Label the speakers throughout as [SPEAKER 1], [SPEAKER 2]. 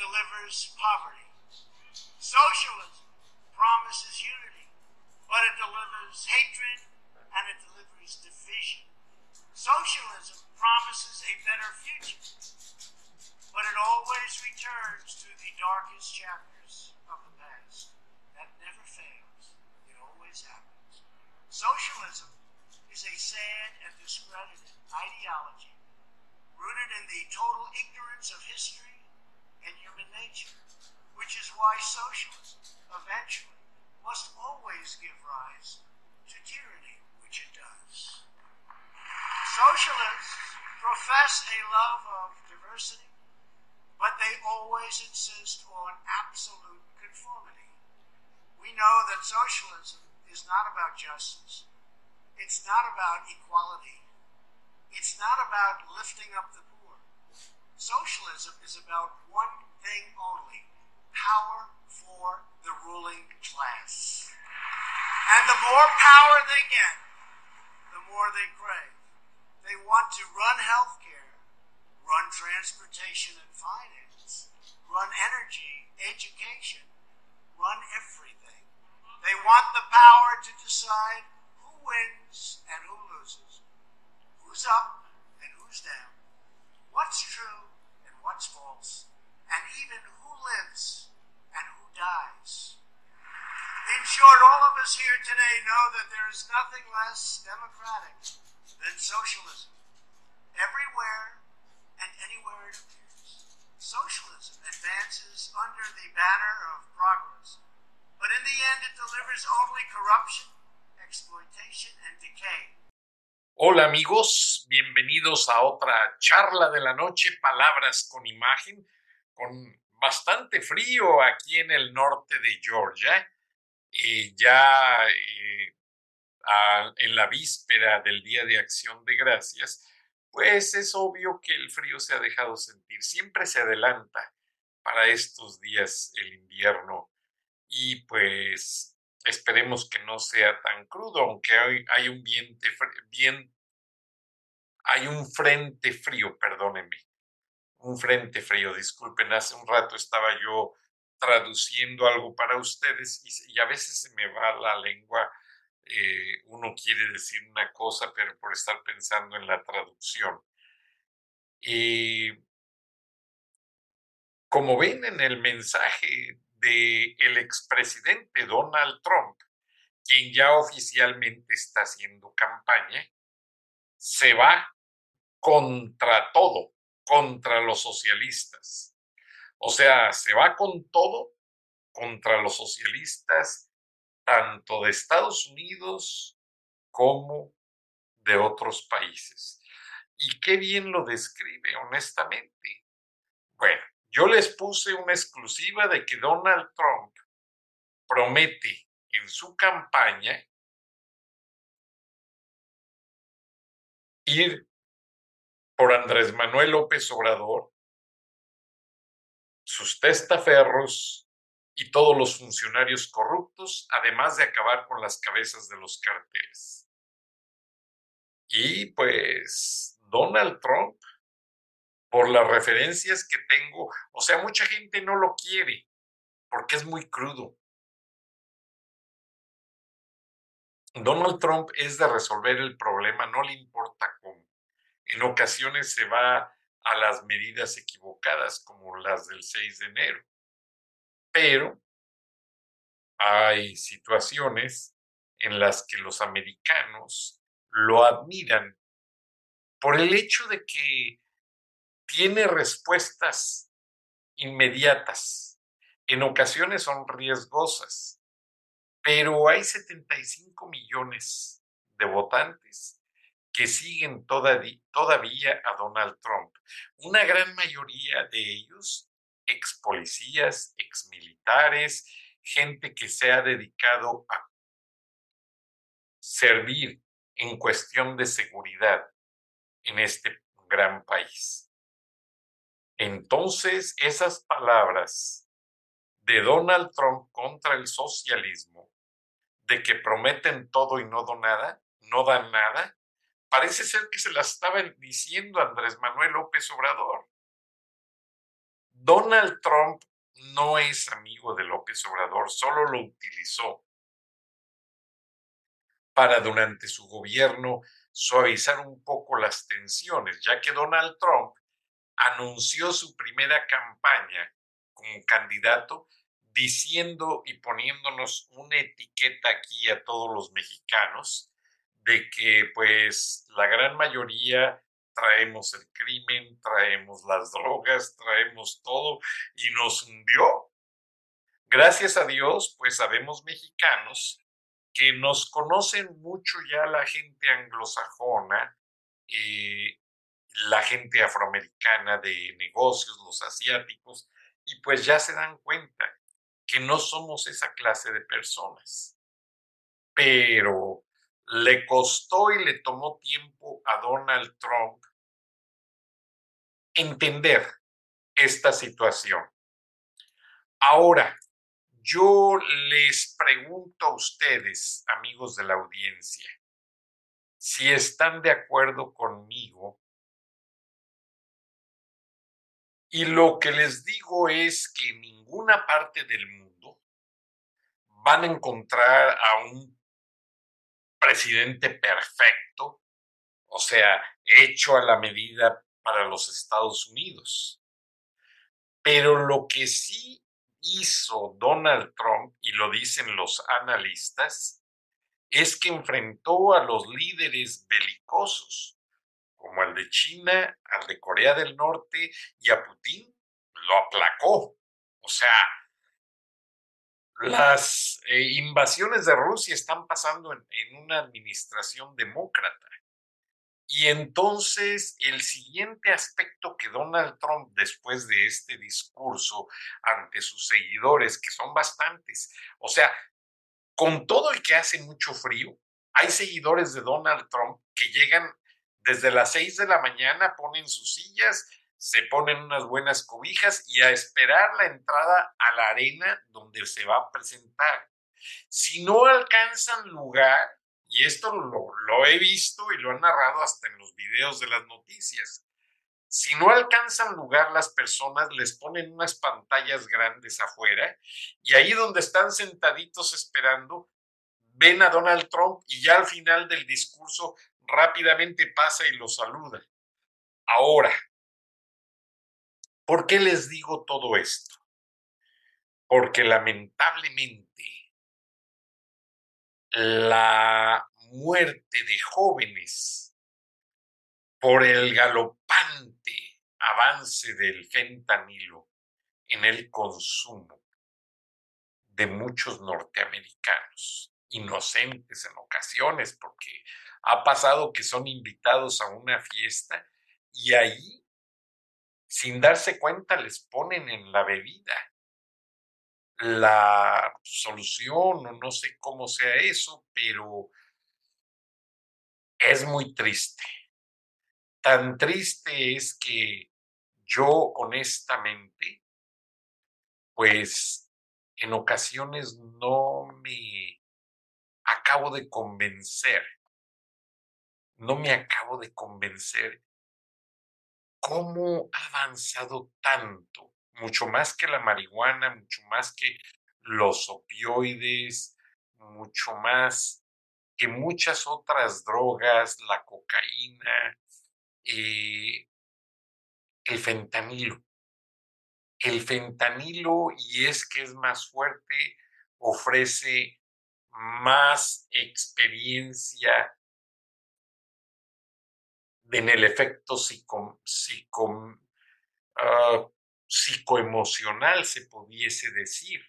[SPEAKER 1] Delivers poverty. Socialism promises unity, but it delivers hatred and it delivers division. Socialism promises a better future, but it always returns to the darkest chapters of the past. That never fails. It always happens. Socialism is a sad and discredited ideology rooted in the total ignorance of history and human nature, which is why socialism eventually must always give rise to tyranny, which it does. Socialists profess a love of diversity, but they always insist on absolute conformity. We know that socialism is not about justice. It's not about equality. It's not about lifting up the. Socialism is about one thing only power for the ruling class. And the more power they get, the more they crave. They want to run healthcare, run transportation and finance, run energy, education, run everything. They want the power to decide who wins and who loses who's up and who's down, what's true what's false, and even who lives and who dies. In short, all of us here today know that there is nothing less democratic than socialism. Everywhere and anywhere it appears, socialism advances under the banner of progress, but in the end it delivers only corruption, exploitation, and decay.
[SPEAKER 2] Hola amigos, bienvenidos a otra charla de la noche, palabras con imagen, con bastante frío aquí en el norte de Georgia, y ya eh, en la víspera del Día de Acción de Gracias, pues es obvio que el frío se ha dejado sentir, siempre se adelanta para estos días el invierno. Y pues Esperemos que no sea tan crudo, aunque hoy hay un viento, bien, hay un frente frío, perdónenme, un frente frío, disculpen, hace un rato estaba yo traduciendo algo para ustedes y, a veces se me va la lengua, eh, uno quiere decir una cosa, pero por estar pensando en la traducción. Y como ven en el mensaje del el expresidente Donald Trump, quien ya oficialmente está haciendo campaña, se va contra todo, contra los socialistas. O sea, se va con todo contra los socialistas, tanto de Estados Unidos como de otros países. Y qué bien lo describe, honestamente. Bueno, yo les puse una exclusiva de que Donald Trump promete en su campaña ir por Andrés Manuel López Obrador, sus testaferros y todos los funcionarios corruptos, además de acabar con las cabezas de los carteles. Y pues Donald Trump por las referencias que tengo. O sea, mucha gente no lo quiere porque es muy crudo. Donald Trump es de resolver el problema, no le importa cómo. En ocasiones se va a las medidas equivocadas, como las del 6 de enero. Pero hay situaciones en las que los americanos lo admiran por el hecho de que tiene respuestas inmediatas. En ocasiones son riesgosas, pero hay 75 millones de votantes que siguen todavía a Donald Trump. Una gran mayoría de ellos ex policías, ex militares, gente que se ha dedicado a servir en cuestión de seguridad en este gran país. Entonces, esas palabras de Donald Trump contra el socialismo, de que prometen todo y no dan nada, no dan nada, parece ser que se las estaba diciendo Andrés Manuel López Obrador. Donald Trump no es amigo de López Obrador, solo lo utilizó para durante su gobierno suavizar un poco las tensiones, ya que Donald Trump anunció su primera campaña como candidato diciendo y poniéndonos una etiqueta aquí a todos los mexicanos de que pues la gran mayoría traemos el crimen, traemos las drogas, traemos todo y nos hundió. Gracias a Dios, pues sabemos mexicanos que nos conocen mucho ya la gente anglosajona, eh, la gente afroamericana de negocios, los asiáticos, y pues ya se dan cuenta que no somos esa clase de personas. Pero le costó y le tomó tiempo a Donald Trump entender esta situación. Ahora, yo les pregunto a ustedes, amigos de la audiencia, si están de acuerdo conmigo. Y lo que les digo es que en ninguna parte del mundo van a encontrar a un presidente perfecto, o sea, hecho a la medida para los Estados Unidos. Pero lo que sí hizo Donald Trump, y lo dicen los analistas, es que enfrentó a los líderes belicosos, como al de China, al de Corea del Norte y a Putin, lo aplacó. O sea, las eh, invasiones de Rusia están pasando en una administración demócrata. Y entonces el siguiente aspecto que Donald Trump, después de este discurso ante sus seguidores, que son bastantes, o sea, con todo el que hace mucho frío, hay seguidores de Donald Trump que llegan desde las seis de la mañana, ponen sus sillas, se ponen unas buenas cobijas y a esperar la entrada a la arena donde se va a presentar. Si no alcanzan lugar, y esto lo, he visto y lo han narrado hasta en los videos de las noticias. Si no alcanzan lugar las personas, les ponen unas pantallas grandes afuera y ahí donde están sentaditos esperando, ven a Donald Trump y ya al final del discurso rápidamente pasa y lo saluda. Ahora, ¿por qué les digo todo esto? Porque lamentablemente la muerte de jóvenes por el galopante avance del fentanilo en el consumo de muchos norteamericanos, inocentes en ocasiones, porque ha pasado que son invitados a una fiesta y ahí, sin darse cuenta, les ponen en la bebida la solución o no sé cómo sea eso, pero es muy triste. Tan triste es que yo honestamente, pues en ocasiones no me acabo de convencer, no me acabo de convencer cómo ha avanzado tanto mucho más que la marihuana, mucho más que los opioides, mucho más que muchas otras drogas, la cocaína, eh, el fentanilo. El fentanilo, y es que es más fuerte, ofrece más experiencia en el efecto ah, psicoemocional, se pudiese decir.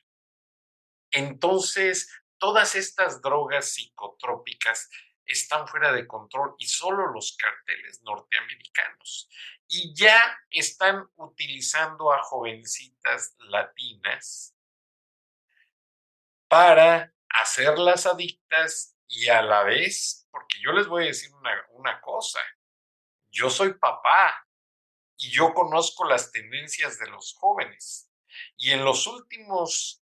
[SPEAKER 2] Entonces, todas estas drogas psicotrópicas están fuera de control y solo los carteles norteamericanos. Y ya están utilizando a jovencitas latinas para hacerlas adictas y a la vez, porque yo les voy a decir una, una cosa, yo soy papá y yo conozco las tendencias de los jóvenes. Y en los últimos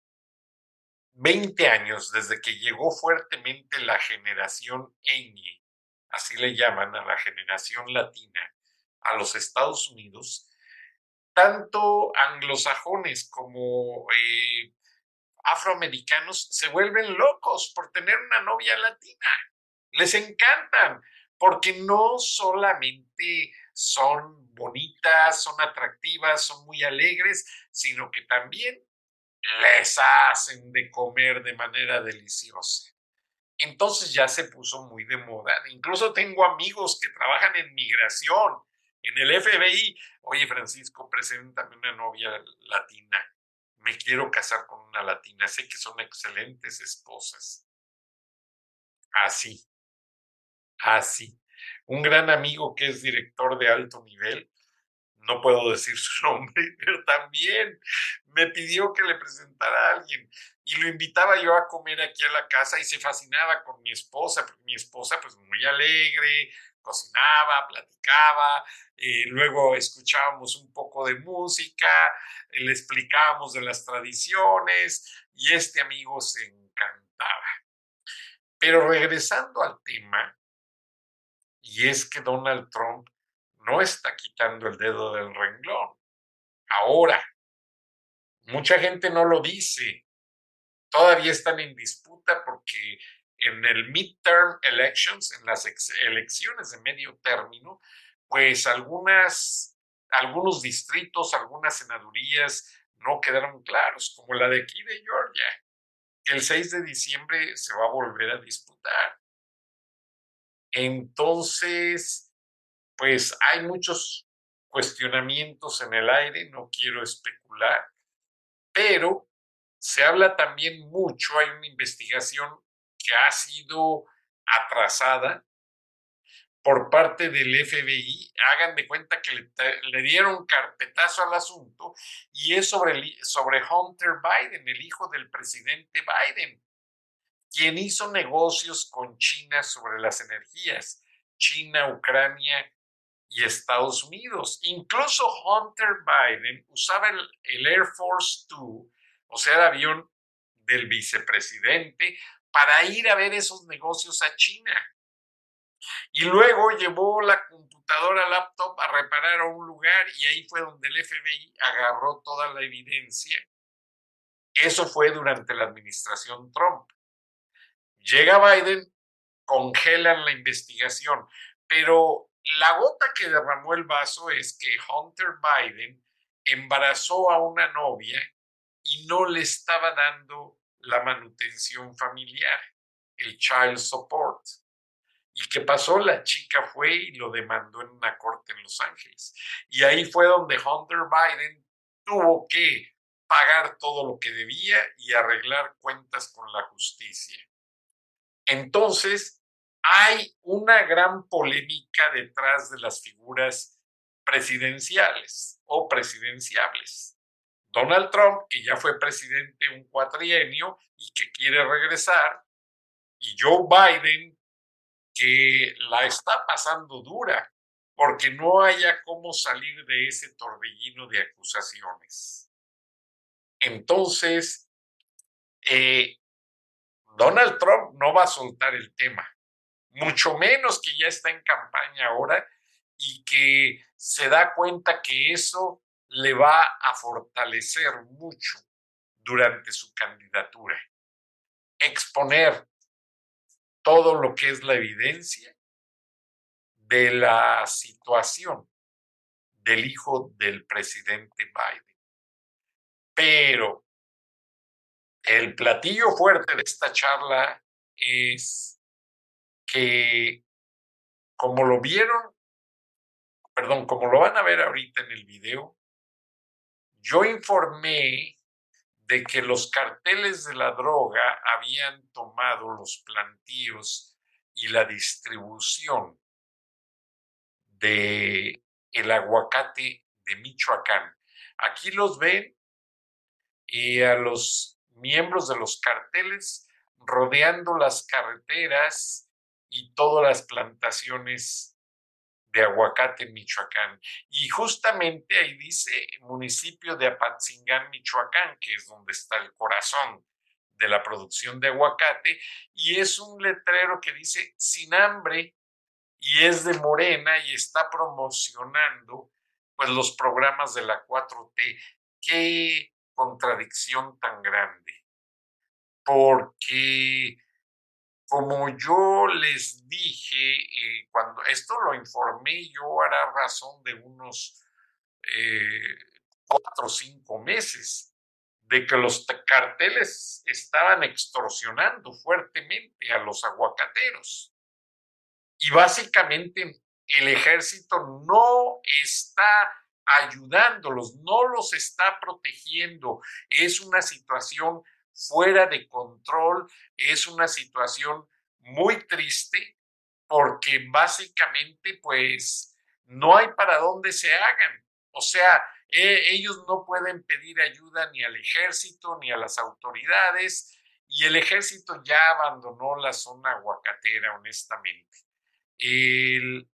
[SPEAKER 2] 20 años, desde que llegó fuertemente la generación ñ, así le llaman a la generación latina, a los Estados Unidos, tanto anglosajones como eh, afroamericanos se vuelven locos por tener una novia latina. Les encantan, porque no solamente son bonitas, son atractivas, son muy alegres, sino que también les hacen de comer de manera deliciosa. Entonces ya se puso muy de moda. Incluso tengo amigos que trabajan en migración, en el FBI. Oye, Francisco, preséntame una novia latina. Me quiero casar con una latina. Sé que son excelentes esposas. Así, así. Un gran amigo que es director de alto nivel, no puedo decir su nombre, pero también me pidió que le presentara a alguien y lo invitaba yo a comer aquí a la casa y se fascinaba con mi esposa, mi esposa pues muy alegre, cocinaba, platicaba, eh, luego escuchábamos un poco de música, le explicábamos de las tradiciones y este amigo se encantaba. Pero regresando al tema, y es que Donald Trump no está quitando el dedo del renglón. Ahora, mucha gente no lo dice. Todavía están en disputa porque en el midterm elections, en las elecciones de medio término, pues algunas, algunos distritos, algunas senadurías no quedaron claros, como la de aquí de Georgia, el 6 de diciembre se va a volver a disputar. Entonces, pues hay muchos cuestionamientos en el aire, no quiero especular, pero se habla también mucho, hay una investigación que ha sido atrasada por parte del FBI, hagan de cuenta que le, dieron carpetazo al asunto y es sobre, sobre Hunter Biden, el hijo del presidente Biden quien hizo negocios con China sobre las energías, China, Ucrania y Estados Unidos. Incluso Hunter Biden usaba el, Air Force Two, o sea, el avión del vicepresidente, para ir a ver esos negocios a China. Y luego llevó la computadora laptop a reparar a un lugar y ahí fue donde el FBI agarró toda la evidencia. Eso fue durante la administración Trump. Llega Biden, congelan la investigación, pero la gota que derramó el vaso es que Hunter Biden embarazó a una novia y no le estaba dando la manutención familiar, el child support. ¿Y qué pasó? La chica fue y lo demandó en una corte en Los Ángeles. Y ahí fue donde Hunter Biden tuvo que pagar todo lo que debía y arreglar cuentas con la justicia. Entonces, hay una gran polémica detrás de las figuras presidenciales o presidenciables. Donald Trump, que ya fue presidente un cuatrienio y que quiere regresar, y Joe Biden, que la está pasando dura porque no haya cómo salir de ese torbellino de acusaciones. Entonces, eh, Donald Trump no va a soltar el tema, mucho menos que ya está en campaña ahora y que se da cuenta que eso le va a fortalecer mucho durante su candidatura. Exponer todo lo que es la evidencia de la situación del hijo del presidente Biden. Pero El platillo fuerte de esta charla es que, como lo vieron, perdón, como lo van a ver ahorita en el video, yo informé de que los carteles de la droga habían tomado los plantíos y la distribución de el aguacate de Michoacán. Aquí los ven y a los miembros de los carteles rodeando las carreteras y todas las plantaciones de aguacate Michoacán. Y justamente ahí dice municipio de Apatzingán, Michoacán, que es donde está el corazón de la producción de aguacate, y es un letrero que dice sin hambre y es de Morena y está promocionando pues los programas de la 4T. Qué contradicción tan grande. Porque como yo les dije, eh, cuando esto lo informé yo hará razón de unos eh, cuatro o cinco meses, de que los carteles estaban extorsionando fuertemente a los aguacateros. Y básicamente el ejército no está ayudándolos, no los está protegiendo. Es una situación fuera de control, es una situación muy triste porque básicamente pues no hay para dónde se hagan. O sea, e, ellos no pueden pedir ayuda ni al ejército ni a las autoridades y el ejército ya abandonó la zona aguacatera, honestamente. El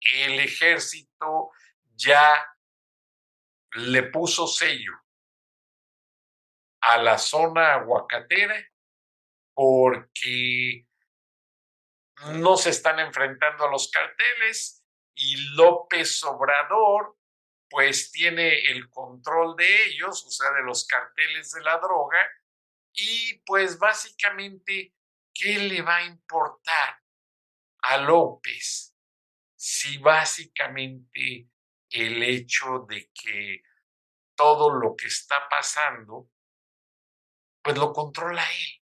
[SPEAKER 2] ejército ya le puso sello a la zona aguacatera porque no se están enfrentando a los carteles y López Obrador pues tiene el control de ellos, o sea, de los carteles de la droga, y pues básicamente, ¿qué le va a importar a López si básicamente el hecho de que todo lo que está pasando pues lo controla él.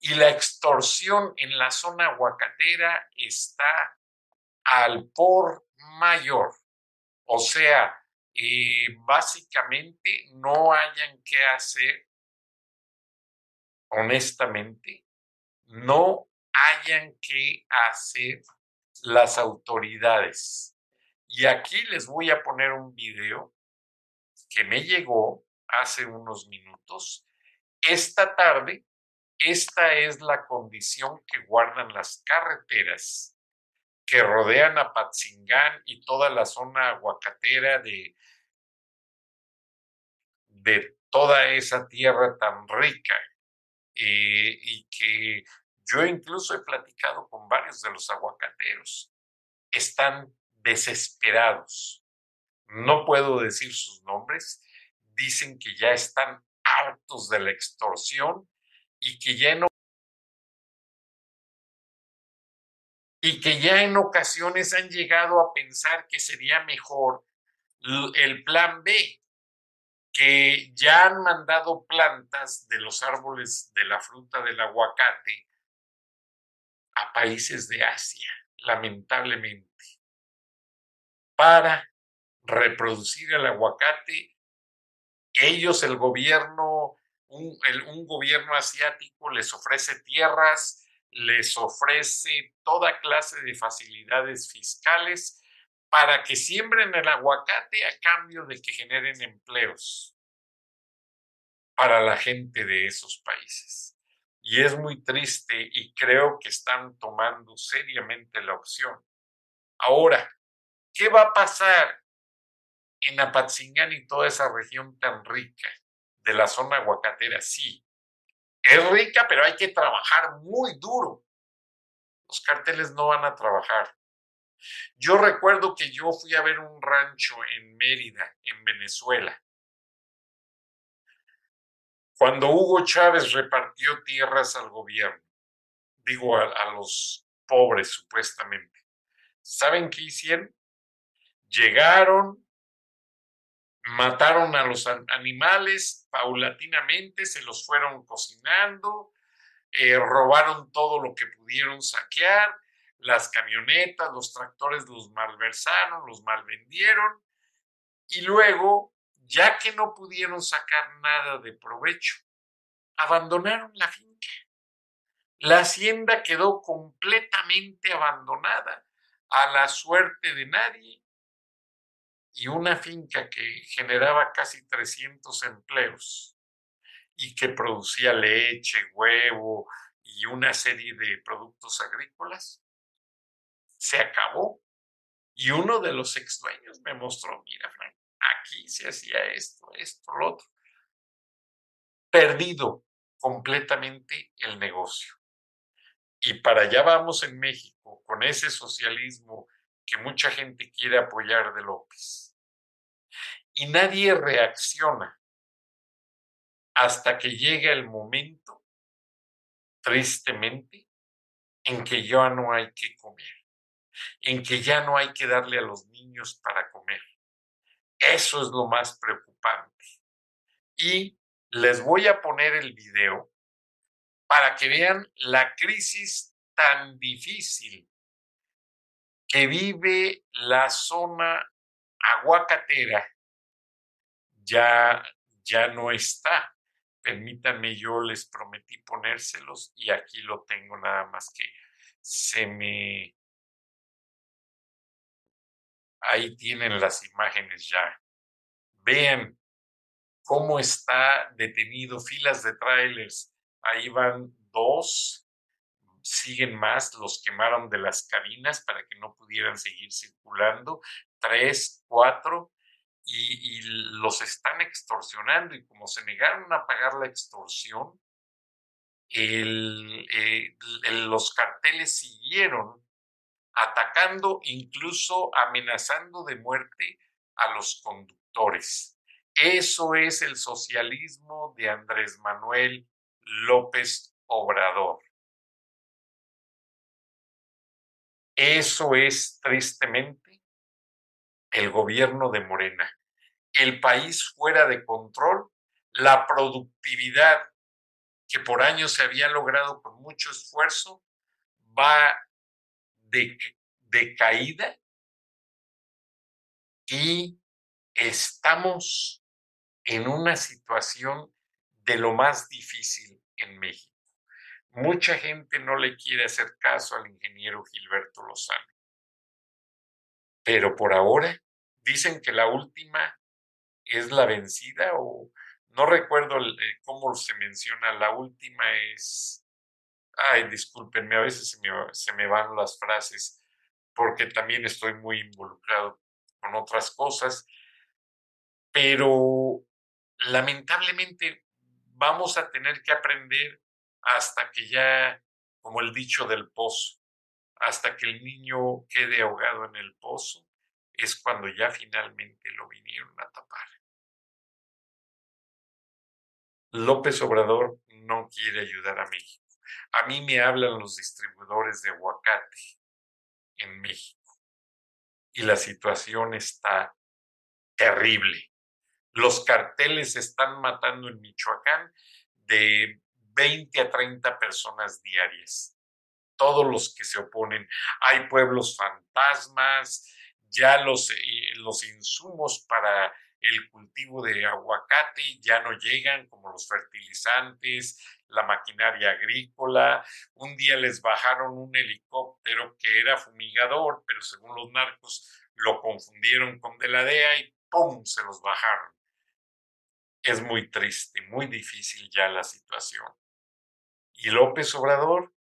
[SPEAKER 2] Y la extorsión en la zona aguacatera está al por mayor. O sea, eh, básicamente no hayan que hacer, honestamente, no hayan que hacer las autoridades. Y aquí les voy a poner un video que me llegó hace unos minutos esta tarde, esta es la condición que guardan las carreteras que rodean a Patzingán y toda la zona aguacatera de, de toda esa tierra tan rica eh, y que yo incluso he platicado con varios de los aguacateros. Están desesperados. No puedo decir sus nombres. Dicen que ya están de la extorsión y que ya en y que ya en ocasiones han llegado a pensar que sería mejor el plan B, que ya han mandado plantas de los árboles de la fruta del aguacate a países de Asia, lamentablemente, para reproducir el aguacate ellos, el gobierno, un, gobierno asiático les ofrece tierras, les ofrece toda clase de facilidades fiscales para que siembren el aguacate a cambio de que generen empleos para la gente de esos países. Y es muy triste y creo que están tomando seriamente la opción. Ahora, ¿qué va a pasar en Apatzingán y toda esa región tan rica de la zona aguacatera, sí. Es rica, pero hay que trabajar muy duro. Los carteles no van a trabajar. Yo recuerdo que yo fui a ver un rancho en Mérida, en Venezuela. Cuando Hugo Chávez repartió tierras al gobierno, digo a, a los pobres supuestamente, ¿saben qué hicieron? Llegaron, Mataron a los animales paulatinamente, se los fueron cocinando, eh, robaron todo lo que pudieron saquear, las camionetas, los tractores los malversaron, los malvendieron y luego, ya que no pudieron sacar nada de provecho, abandonaron la finca. La hacienda quedó completamente abandonada a la suerte de nadie y una finca que generaba casi 300 empleos y que producía leche, huevo y una serie de productos agrícolas, se acabó. Y uno de los ex dueños me mostró, mira, Frank, aquí se hacía esto, esto, lo otro. Perdido completamente el negocio. Y para allá vamos en México, con ese socialismo que mucha gente quiere apoyar de López. Y nadie reacciona hasta que llega el momento, tristemente, en que ya no hay que comer, en que ya no hay que darle a los niños para comer. Eso es lo más preocupante. Y les voy a poner el video para que vean la crisis tan difícil que vive la zona aguacatera. Ya, ya no está. Permítanme, yo les prometí ponérselos y aquí lo tengo nada más que se me... Ahí tienen las imágenes ya. Vean cómo está detenido filas de trailers ahí van dos, siguen más, los quemaron de las cabinas para que no pudieran seguir circulando, tres, cuatro, y, los están extorsionando y como se negaron a pagar la extorsión, eh, los carteles siguieron atacando, incluso amenazando de muerte a los conductores. Eso es el socialismo de Andrés Manuel López Obrador. Eso es tristemente el gobierno de Morena. El país fuera de control, la productividad que por años se había logrado con mucho esfuerzo va de, caída y estamos en una situación de lo más difícil en México. Mucha gente no le quiere hacer caso al ingeniero Gilberto Lozano. Pero por ahora dicen que la última es la vencida o no recuerdo eh, cómo se menciona, la última es, ay, discúlpenme, a veces se me, se me van las frases porque también estoy muy involucrado con otras cosas, pero lamentablemente vamos a tener que aprender hasta que ya, como el dicho del pozo, hasta que el niño quede ahogado en el pozo, es cuando ya finalmente lo vinieron a tapar. López Obrador no quiere ayudar a México. A mí me hablan los distribuidores de aguacate en México y la situación está terrible. Los carteles están matando en Michoacán de 20 a 30 personas diarias. Todos los que se oponen. Hay pueblos fantasmas, ya los, eh, los insumos para el cultivo de aguacate ya no llegan, como los fertilizantes, la maquinaria agrícola. Un día les bajaron un helicóptero que era fumigador, pero según los narcos lo confundieron con de la DEA y ¡pum! se los bajaron es muy triste, muy difícil ya la situación. Y López Obrador,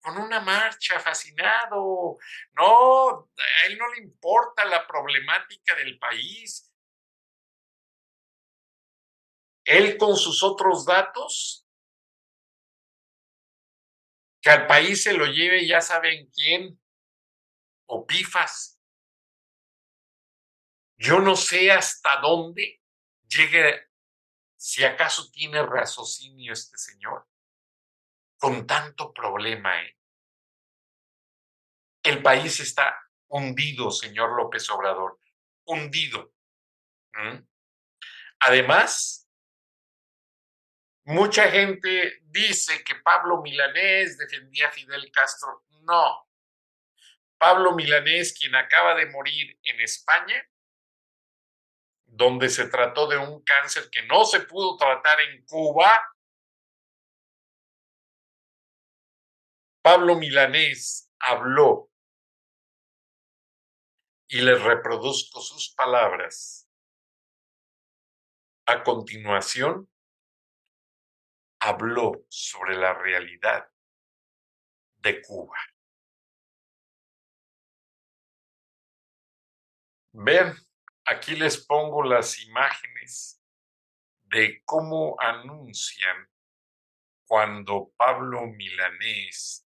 [SPEAKER 2] con una marcha, fascinado. No, a él no le importa la problemática del país. Él con sus otros datos, que al país se lo lleve ya saben quién, o pifas. Yo no sé hasta dónde llegue si acaso tiene raciocinio este señor con tanto problema. ¿eh? El país está hundido, señor López Obrador, hundido. Además, mucha gente dice que Pablo Milanés defendía a Fidel Castro. No. Pablo Milanés, quien acaba de morir en España, donde se trató de un cáncer que no se pudo tratar en Cuba, Pablo Milanés habló y les reproduzco sus palabras. A continuación, habló sobre la realidad de Cuba. Ven, aquí les pongo las imágenes de cómo anuncian cuando Pablo Milanés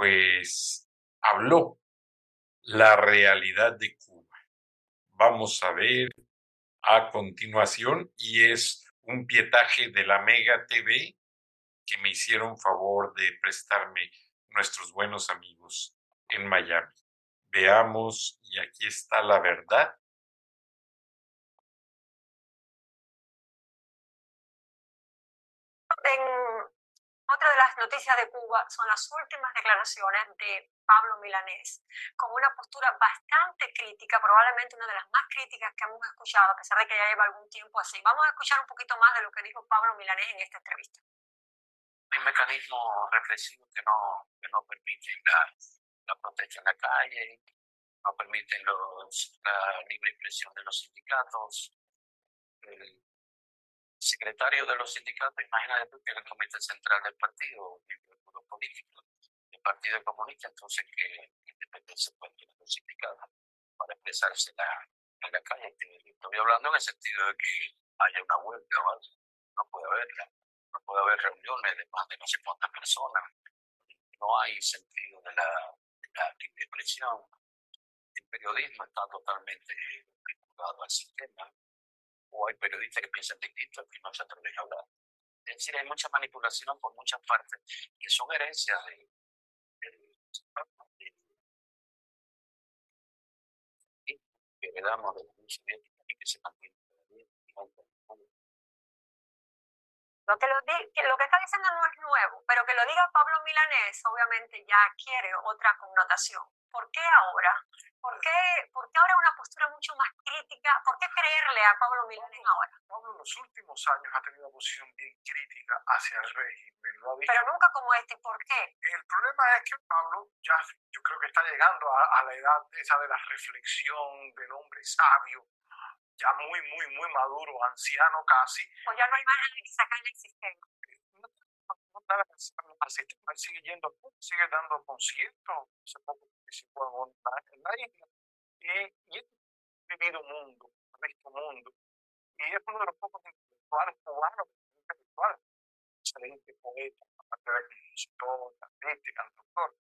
[SPEAKER 2] pues habló la realidad de Cuba. Vamos a ver a continuación y es un pietaje de la Mega TV que me hicieron favor de prestarme nuestros buenos amigos en Miami. Veamos, y aquí está la verdad.
[SPEAKER 3] Otra de las noticias de Cuba son las últimas declaraciones de Pablo Milanés, con una postura bastante crítica, probablemente una de las más críticas que hemos escuchado, a pesar de que ya lleva algún tiempo así. Vamos a escuchar un poquito más de lo que dijo Pablo Milanés en esta entrevista.
[SPEAKER 4] Hay mecanismos represivos que no, que no permiten la, la protesta en la calle, no permiten los, la libre expresión de los sindicatos. El, secretario de los sindicatos, imagínate tú que era el comité central del partido, del político, del Partido Comunista, entonces que independencia puede tener los sindicatos para expresarse en la calle. Estoy hablando en el sentido de que haya una huelga algo, no puede haberla, no puede haber reuniones de más de no sé cuántas personas, no hay sentido de la, de la libre expresión. El periodismo está totalmente vinculado al sistema o hay periodistas que piensan distinto y no se atreven a hablar. Es decir, hay mucha manipulación por muchas partes que son herencias de, que heredamos de la Unión Soviética y que se mantiene
[SPEAKER 3] lo que, lo, lo que está diciendo no es nuevo, pero que lo diga Pablo Milanés obviamente ya adquiere otra connotación. ¿Por qué ahora? ¿Por qué, ¿Por qué ahora una postura mucho más crítica? ¿Por qué creerle a Pablo Milanés ahora?
[SPEAKER 5] Pablo en los últimos años ha tenido una posición bien crítica hacia el régimen. Lo.
[SPEAKER 3] Pero nunca como este. ¿Por qué?
[SPEAKER 5] El problema es que Pablo ya yo creo que está llegando a, a la edad esa de la reflexión del hombre sabio, ya muy, muy, muy maduro, anciano casi.
[SPEAKER 3] O ya no hay más que sacar el sistema.
[SPEAKER 5] No, nada al sistema, sigue yendo, sigue dando conciertos, participó en, en la isla, y, y él ha vivido mundo, ha visto mundo, y es uno de los pocos intelectuales cubanos, intelectuales, excelente poeta, aparte de compositor, artista, cantautor,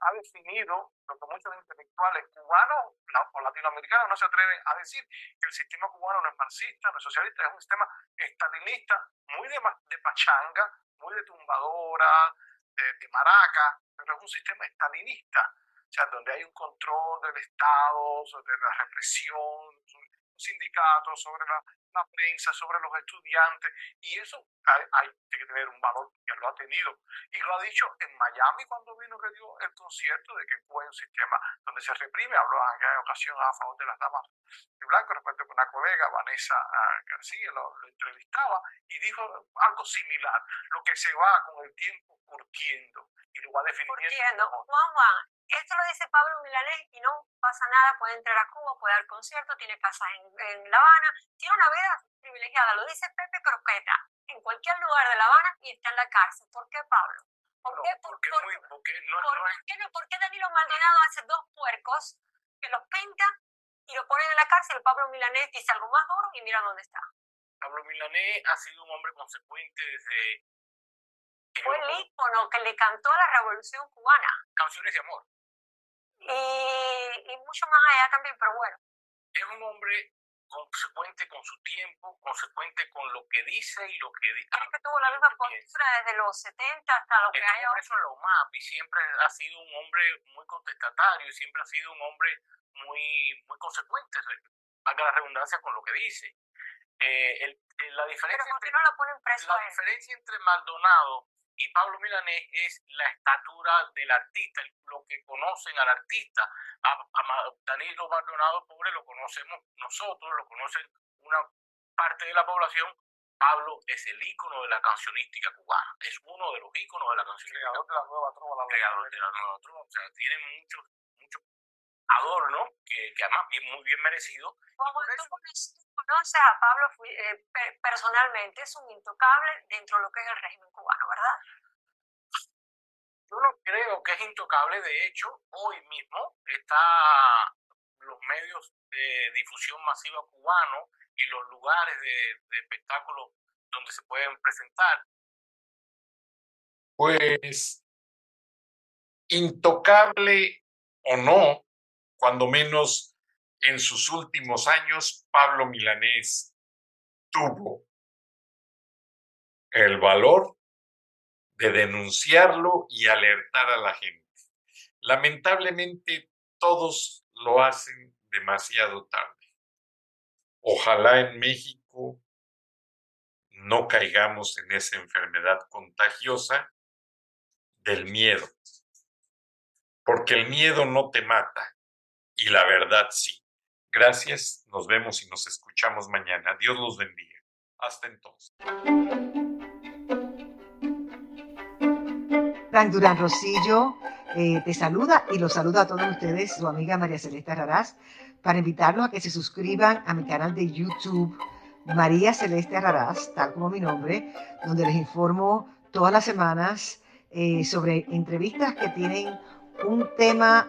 [SPEAKER 5] ha definido lo que muchos intelectuales cubanos o latinoamericanos no se atreven a decir, que el sistema cubano no es marxista, no es socialista, es un sistema estalinista, muy de, de pachanga, muy de tumbadora, de, de maraca, pero es un sistema estalinista, sea, donde hay un control del Estado, sobre la represión, sindicatos, sobre la, la prensa, sobre los estudiantes, y eso hay, hay, que tener un valor que lo ha tenido. Y lo ha dicho en Miami cuando vino que dio el concierto de que fue un sistema donde se reprime, habló en aquella ocasión a favor de las damas de blanco, respecto a una colega, Vanessa uh, García, lo, lo, entrevistaba, y dijo algo similar, lo que se va con el tiempo curtiendo, y lo va definiendo.
[SPEAKER 3] Curtiendo. Juan Juan, esto lo dice Pablo Milanés y no pasa nada, puede entrar a Cuba, puede dar concierto, tiene casa en, en La Habana, tiene una vida privilegiada, lo dice Pepe Croqueta, en cualquier lugar de La Habana y está en la cárcel. ¿Por qué Pablo? ¿Por,
[SPEAKER 5] no,
[SPEAKER 3] qué,
[SPEAKER 5] por, porque
[SPEAKER 3] por,
[SPEAKER 5] muy, porque no,
[SPEAKER 3] por,
[SPEAKER 5] no es...
[SPEAKER 3] ¿por, qué, no, ¿Por qué Danilo Maldonado hace dos puercos que los pinta y lo ponen en la cárcel? Pablo Milanés dice algo más duro y mira dónde está.
[SPEAKER 5] Pablo Milanés ha sido un hombre consecuente desde...
[SPEAKER 3] Fue el ícono que le cantó a la revolución cubana.
[SPEAKER 5] Canciones de amor
[SPEAKER 3] y, y, mucho más allá también, pero bueno.
[SPEAKER 5] Es un hombre consecuente con su tiempo, consecuente con lo que dice y lo que dice.
[SPEAKER 3] Siempre tuvo la misma postura desde los 70 hasta lo que hay
[SPEAKER 5] ahora. Eso en MAP y siempre ha sido un hombre muy contestatario y siempre ha sido un hombre muy, muy consecuente, valga la redundancia, con lo que dice.
[SPEAKER 6] Eh, el, la diferencia,
[SPEAKER 3] Pero ¿por qué no lo ponen preso
[SPEAKER 6] la diferencia entre Maldonado y Pablo Milanés es la estatura del artista, lo que conocen al artista. A, Danilo Maldonado, pobre, lo conocemos nosotros, lo conocen una parte de la población. Pablo es el ícono de la cancionística cubana, es uno de los íconos de la cancionística
[SPEAKER 5] Creador de la nueva trova, la
[SPEAKER 6] creador de la nueva trova. O sea, tiene muchos muchos adornos que, que además bien, muy bien merecido.
[SPEAKER 3] Tú tú conoces a Pablo eh, pe- personalmente, es un intocable dentro de lo que es el régimen cubano, ¿verdad?
[SPEAKER 6] Yo no creo que es intocable, de hecho, hoy mismo está los medios de difusión masiva cubanos y los lugares de, de espectáculos donde se pueden presentar.
[SPEAKER 2] Pues intocable o no, cuando menos en sus últimos años, Pablo Milanés tuvo el valor de denunciarlo y alertar a la gente. Lamentablemente, todos lo hacen demasiado tarde. Ojalá en México no caigamos en esa enfermedad contagiosa del miedo. Porque el miedo no te mata y la verdad sí. Gracias, nos vemos y nos escuchamos mañana. Dios los bendiga. Hasta entonces.
[SPEAKER 7] Frank Durán Rosillo eh, te saluda y los saluda a todos ustedes, su amiga María Celeste Raraz, para invitarlos a que se suscriban a mi canal de YouTube, María Celeste Raraz, tal como mi nombre, donde les informo todas las semanas eh, sobre entrevistas que tienen un tema